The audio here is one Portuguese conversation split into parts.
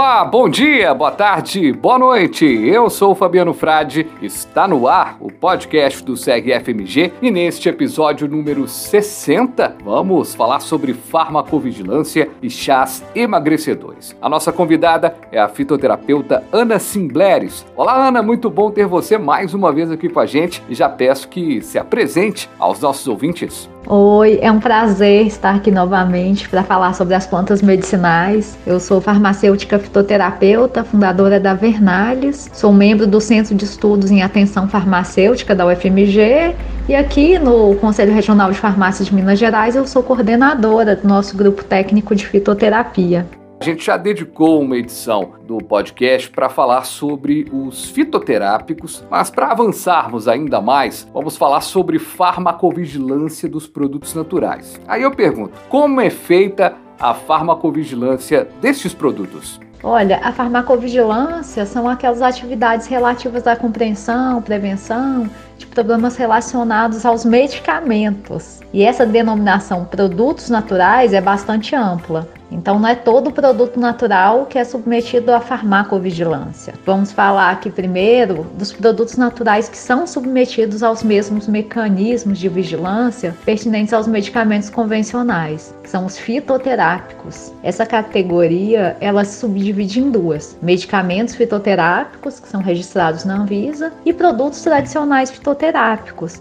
Olá, bom dia, boa tarde, boa noite. Eu sou Fabiano Frade. Está no ar o podcast do SEG FMG e neste episódio número 60 vamos falar sobre farmacovigilância e chás emagrecedores. A nossa convidada é a fitoterapeuta Ana Simbleres. Olá, Ana, muito bom ter você mais uma vez aqui com a gente e já peço que se apresente aos nossos ouvintes. Oi, é um prazer estar aqui novamente para falar sobre as plantas medicinais. Eu sou farmacêutica fitoterapeuta, fundadora da Vernales, sou membro do Centro de Estudos em Atenção Farmacêutica da UFMG e aqui no Conselho Regional de Farmácia de Minas Gerais eu sou coordenadora do nosso grupo técnico de fitoterapia. A gente já dedicou uma edição do podcast para falar sobre os fitoterápicos, mas para avançarmos ainda mais, vamos falar sobre farmacovigilância dos produtos naturais. Aí eu pergunto, como é feita a farmacovigilância destes produtos? Olha, a farmacovigilância são aquelas atividades relativas à compreensão, prevenção de problemas relacionados aos medicamentos. E essa denominação produtos naturais é bastante ampla. Então, não é todo produto natural que é submetido à farmacovigilância. Vamos falar aqui primeiro dos produtos naturais que são submetidos aos mesmos mecanismos de vigilância pertinentes aos medicamentos convencionais, que são os fitoterápicos. Essa categoria ela se subdivide em duas: medicamentos fitoterápicos, que são registrados na Anvisa, e produtos tradicionais fitoterápicos,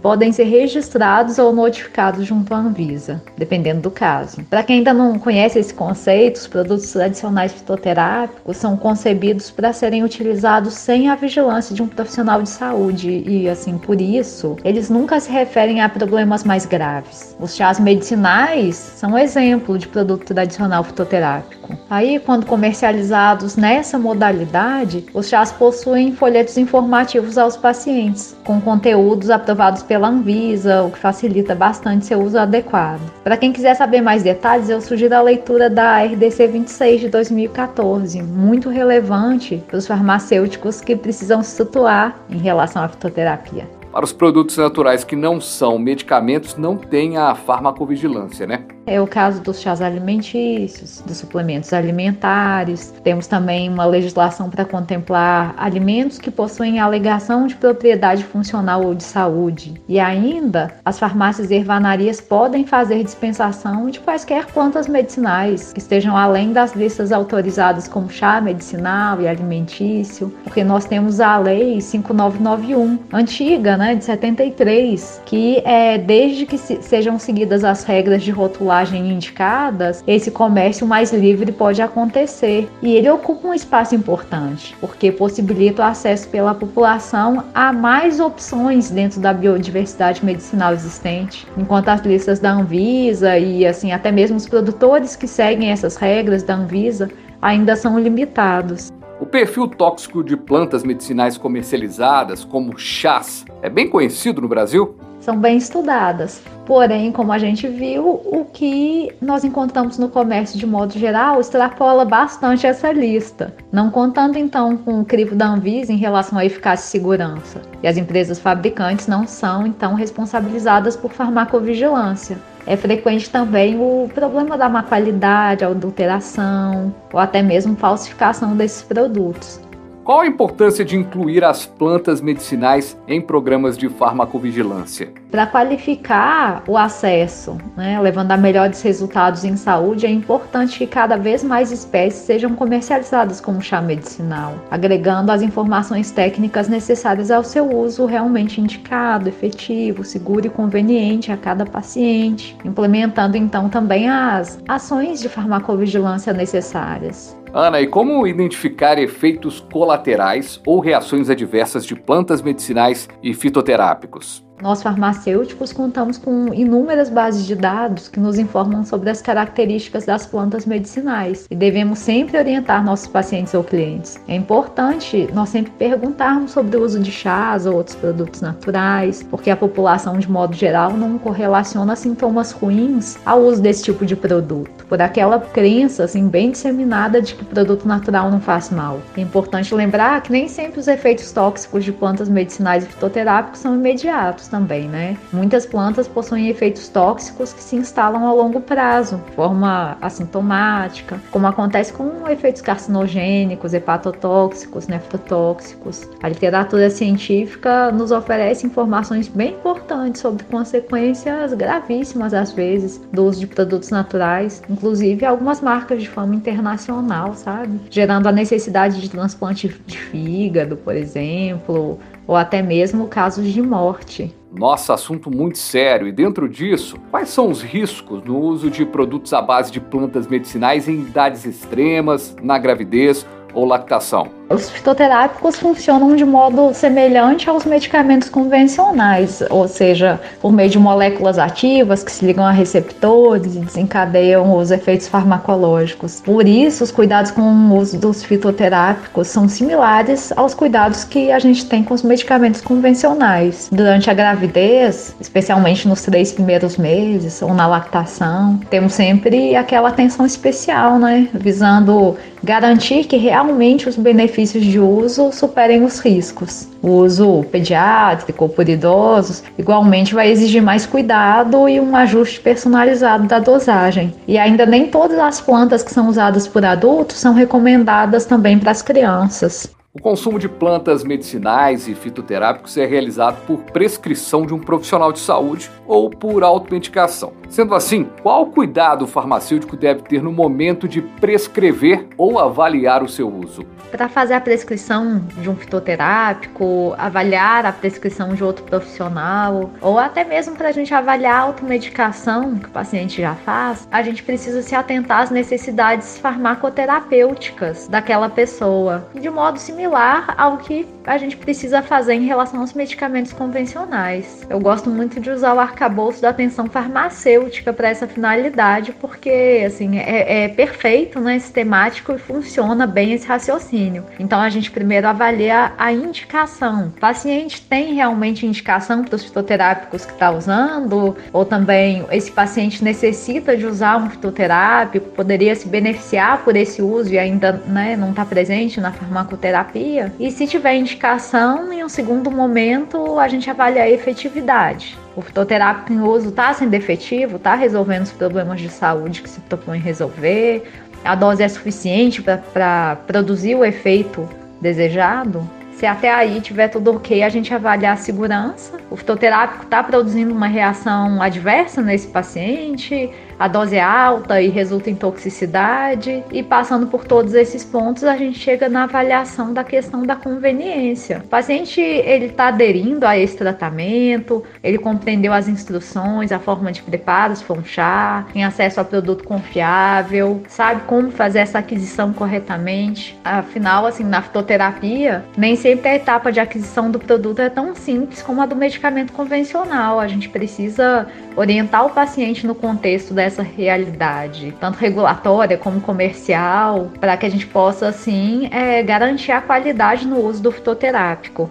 podem ser registrados ou notificados junto à Anvisa, dependendo do caso. Para quem ainda não conhece esse conceito, conceitos, produtos tradicionais fitoterápicos são concebidos para serem utilizados sem a vigilância de um profissional de saúde e, assim, por isso, eles nunca se referem a problemas mais graves. Os chás medicinais são um exemplo de produto tradicional fitoterápico. Aí, quando comercializados nessa modalidade, os chás possuem folhetos informativos aos pacientes, com conteúdos aprovados pela Anvisa, o que facilita bastante seu uso adequado. Para quem quiser saber mais detalhes, eu sugiro a leitura da RDC 26 de 2014, muito relevante para os farmacêuticos que precisam se situar em relação à fitoterapia. Para os produtos naturais que não são medicamentos, não tem a farmacovigilância, né? É o caso dos chás alimentícios, dos suplementos alimentares. Temos também uma legislação para contemplar alimentos que possuem alegação de propriedade funcional ou de saúde. E ainda, as farmácias e ervanarias podem fazer dispensação de quaisquer plantas medicinais que estejam além das listas autorizadas como chá medicinal e alimentício, porque nós temos a lei 5991, antiga, né, de 73, que é desde que se, sejam seguidas as regras de rotulagem indicadas, esse comércio mais livre pode acontecer. E ele ocupa um espaço importante, porque possibilita o acesso pela população a mais opções dentro da biodiversidade medicinal existente, enquanto as listas da Anvisa e assim até mesmo os produtores que seguem essas regras da Anvisa ainda são limitados. O perfil tóxico de plantas medicinais comercializadas, como chás, é bem conhecido no Brasil? são bem estudadas. Porém, como a gente viu, o que nós encontramos no comércio de modo geral extrapola bastante essa lista, não contando então com o crivo da Anvisa em relação à eficácia e segurança. E as empresas fabricantes não são então responsabilizadas por farmacovigilância. É frequente também o problema da má qualidade, adulteração ou até mesmo falsificação desses produtos. Qual a importância de incluir as plantas medicinais em programas de farmacovigilância? Para qualificar o acesso, né, levando a melhores resultados em saúde, é importante que cada vez mais espécies sejam comercializadas como chá medicinal, agregando as informações técnicas necessárias ao seu uso realmente indicado, efetivo, seguro e conveniente a cada paciente, implementando então também as ações de farmacovigilância necessárias. Ana, e como identificar efeitos colaterais ou reações adversas de plantas medicinais e fitoterápicos? Nós farmacêuticos contamos com inúmeras bases de dados que nos informam sobre as características das plantas medicinais e devemos sempre orientar nossos pacientes ou clientes. É importante nós sempre perguntarmos sobre o uso de chás ou outros produtos naturais, porque a população de modo geral não correlaciona sintomas ruins ao uso desse tipo de produto, por aquela crença assim bem disseminada de que produto natural não faz mal. É importante lembrar que nem sempre os efeitos tóxicos de plantas medicinais e fitoterápicos são imediatos também, né? Muitas plantas possuem efeitos tóxicos que se instalam a longo prazo, de forma assintomática, como acontece com efeitos carcinogênicos, hepatotóxicos, nefrotóxicos. A literatura científica nos oferece informações bem importantes sobre consequências gravíssimas, às vezes, do uso de produtos naturais, inclusive algumas marcas de fama internacional, sabe? Gerando a necessidade de transplante de fígado, por exemplo, ou até mesmo casos de morte. Nossa, assunto muito sério. E dentro disso, quais são os riscos no uso de produtos à base de plantas medicinais em idades extremas, na gravidez ou lactação? Os fitoterápicos funcionam de modo semelhante aos medicamentos convencionais, ou seja, por meio de moléculas ativas que se ligam a receptores e desencadeiam os efeitos farmacológicos. Por isso, os cuidados com o uso dos fitoterápicos são similares aos cuidados que a gente tem com os medicamentos convencionais. Durante a gravidez, especialmente nos três primeiros meses ou na lactação, temos sempre aquela atenção especial, né, visando garantir que realmente os benefícios de uso superem os riscos. O uso pediátrico ou por idosos igualmente vai exigir mais cuidado e um ajuste personalizado da dosagem. E ainda nem todas as plantas que são usadas por adultos são recomendadas também para as crianças. O consumo de plantas medicinais e fitoterápicos é realizado por prescrição de um profissional de saúde ou por automedicação. Sendo assim, qual cuidado o farmacêutico deve ter no momento de prescrever ou avaliar o seu uso? Para fazer a prescrição de um fitoterápico, avaliar a prescrição de outro profissional, ou até mesmo para a gente avaliar a automedicação que o paciente já faz, a gente precisa se atentar às necessidades farmacoterapêuticas daquela pessoa, de modo similar similar ao que a gente precisa fazer em relação aos medicamentos convencionais. Eu gosto muito de usar o arcabouço da atenção farmacêutica para essa finalidade, porque assim é, é perfeito, né, sistemático e funciona bem esse raciocínio. Então a gente primeiro avalia a indicação. O paciente tem realmente indicação para os fitoterápicos que está usando, ou também esse paciente necessita de usar um fitoterápico, poderia se beneficiar por esse uso e ainda né, não está presente na farmacoterapia. E se tiver indicação indicação, em um segundo momento, a gente avalia a efetividade. O fitoterápico em uso está sendo efetivo, está resolvendo os problemas de saúde que se propõe resolver, a dose é suficiente para produzir o efeito desejado. Se até aí tiver tudo ok, a gente avalia a segurança. O fitoterápico está produzindo uma reação adversa nesse paciente, a dose é alta e resulta em toxicidade. E passando por todos esses pontos, a gente chega na avaliação da questão da conveniência. O paciente ele está aderindo a esse tratamento, ele compreendeu as instruções, a forma de preparo, se for um chá, tem acesso a produto confiável, sabe como fazer essa aquisição corretamente. Afinal, assim, na fitoterapia, nem sempre a etapa de aquisição do produto é tão simples como a do medicamento convencional. A gente precisa orientar o paciente no contexto dessa realidade, tanto regulatória como comercial, para que a gente possa, assim, é, garantir a qualidade no uso do fitoterápico.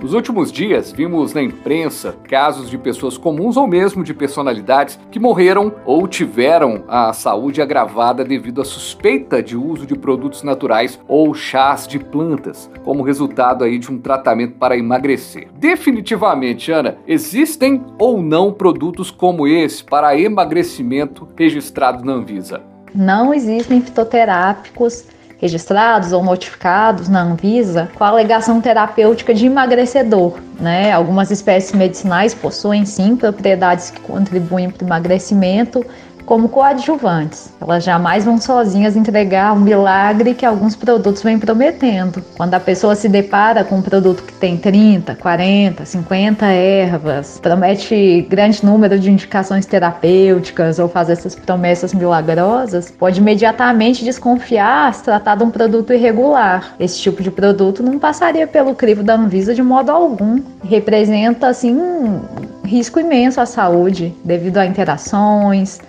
Nos últimos dias, vimos na imprensa casos de pessoas comuns ou mesmo de personalidades que morreram ou tiveram a saúde agravada devido à suspeita de uso de produtos naturais ou chás de plantas, como resultado aí de um tratamento para emagrecer. Definitivamente, Ana, existem ou não produtos como esse para emagrecimento registrados na Anvisa? Não existem fitoterápicos registrados ou notificados na Anvisa com a alegação terapêutica de emagrecedor. Né? Algumas espécies medicinais possuem sim propriedades que contribuem para o emagrecimento, como coadjuvantes. Elas jamais vão sozinhas entregar o milagre que alguns produtos vêm prometendo. Quando a pessoa se depara com um produto que tem 30, 40, 50 ervas, promete grande número de indicações terapêuticas ou faz essas promessas milagrosas, pode imediatamente desconfiar se tratar de um produto irregular. Esse tipo de produto não passaria pelo crivo da Anvisa de modo algum. Representa assim um risco imenso à saúde devido a interações,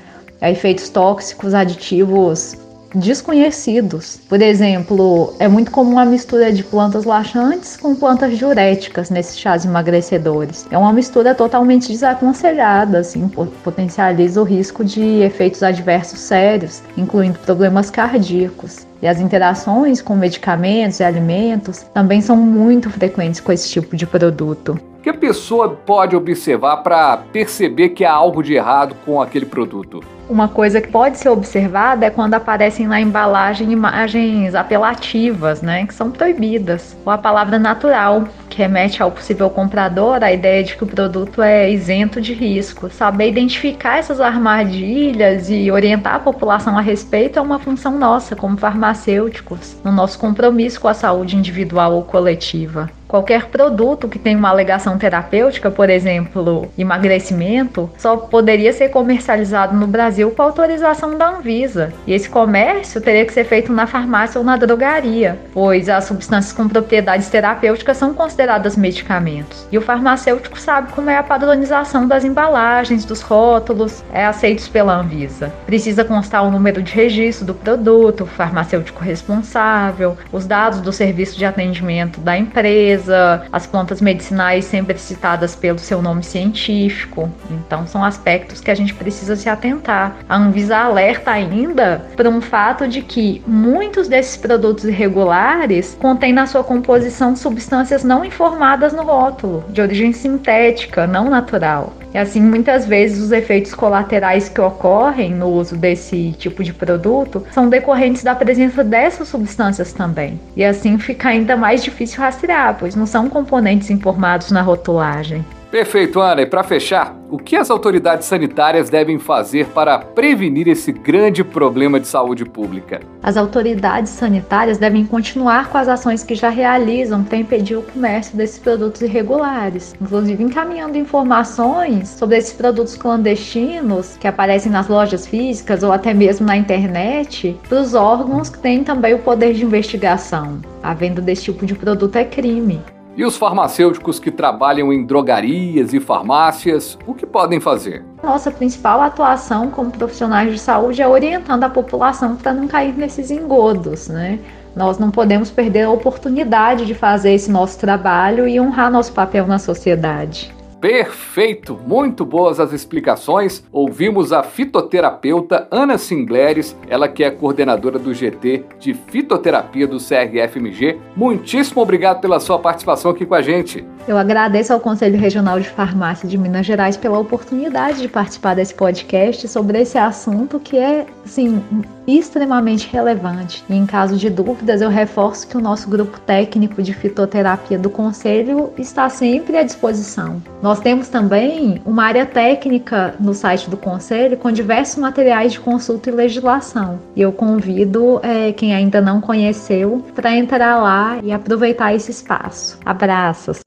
a efeitos tóxicos aditivos desconhecidos. Por exemplo, é muito comum a mistura de plantas laxantes com plantas diuréticas nesses chás emagrecedores. É uma mistura totalmente desaconselhada, assim, potencializa o risco de efeitos adversos sérios, incluindo problemas cardíacos. E as interações com medicamentos e alimentos também são muito frequentes com esse tipo de produto. que a pessoa pode observar para perceber que há algo de errado com aquele produto? Uma coisa que pode ser observada é quando aparecem na embalagem imagens apelativas, né, que são proibidas, ou a palavra natural, que remete ao possível comprador a ideia de que o produto é isento de risco. Saber identificar essas armadilhas e orientar a população a respeito é uma função nossa como farmacêuticos, no nosso compromisso com a saúde individual ou coletiva. Qualquer produto que tenha uma alegação terapêutica, por exemplo, emagrecimento, só poderia ser comercializado no Brasil com autorização da Anvisa. E esse comércio teria que ser feito na farmácia ou na drogaria, pois as substâncias com propriedades terapêuticas são consideradas medicamentos. E o farmacêutico sabe como é a padronização das embalagens, dos rótulos, é aceitos pela Anvisa. Precisa constar o número de registro do produto, o farmacêutico responsável, os dados do serviço de atendimento da empresa as plantas medicinais sempre citadas pelo seu nome científico. Então, são aspectos que a gente precisa se atentar. A Anvisa alerta ainda para um fato de que muitos desses produtos irregulares contêm na sua composição substâncias não informadas no rótulo, de origem sintética, não natural. E assim, muitas vezes os efeitos colaterais que ocorrem no uso desse tipo de produto são decorrentes da presença dessas substâncias também. E assim fica ainda mais difícil rastrear, pois não são componentes informados na rotulagem. Perfeito, Ana. E para fechar, o que as autoridades sanitárias devem fazer para prevenir esse grande problema de saúde pública? As autoridades sanitárias devem continuar com as ações que já realizam para impedir o comércio desses produtos irregulares, inclusive encaminhando informações sobre esses produtos clandestinos que aparecem nas lojas físicas ou até mesmo na internet para os órgãos que têm também o poder de investigação. A venda desse tipo de produto é crime. E os farmacêuticos que trabalham em drogarias e farmácias, o que podem fazer? Nossa principal atuação como profissionais de saúde é orientando a população para não cair nesses engodos, né? Nós não podemos perder a oportunidade de fazer esse nosso trabalho e honrar nosso papel na sociedade. Perfeito! Muito boas as explicações. Ouvimos a fitoterapeuta Ana Singleres, ela que é coordenadora do GT de Fitoterapia do CRFMG. Muitíssimo obrigado pela sua participação aqui com a gente. Eu agradeço ao Conselho Regional de Farmácia de Minas Gerais pela oportunidade de participar desse podcast sobre esse assunto que é, assim, extremamente relevante. E em caso de dúvidas, eu reforço que o nosso grupo técnico de fitoterapia do Conselho está sempre à disposição. Nós temos também uma área técnica no site do Conselho com diversos materiais de consulta e legislação. E eu convido é, quem ainda não conheceu para entrar lá e aproveitar esse espaço. Abraços!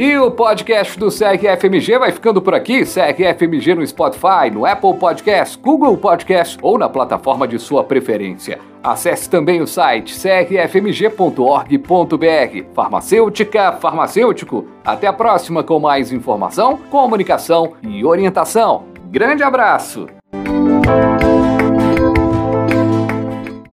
E o podcast do SEG FMG vai ficando por aqui. SEG FMG no Spotify, no Apple Podcast, Google Podcast ou na plataforma de sua preferência. Acesse também o site crfmg.org.br. Farmacêutica, farmacêutico. Até a próxima com mais informação, comunicação e orientação. Grande abraço!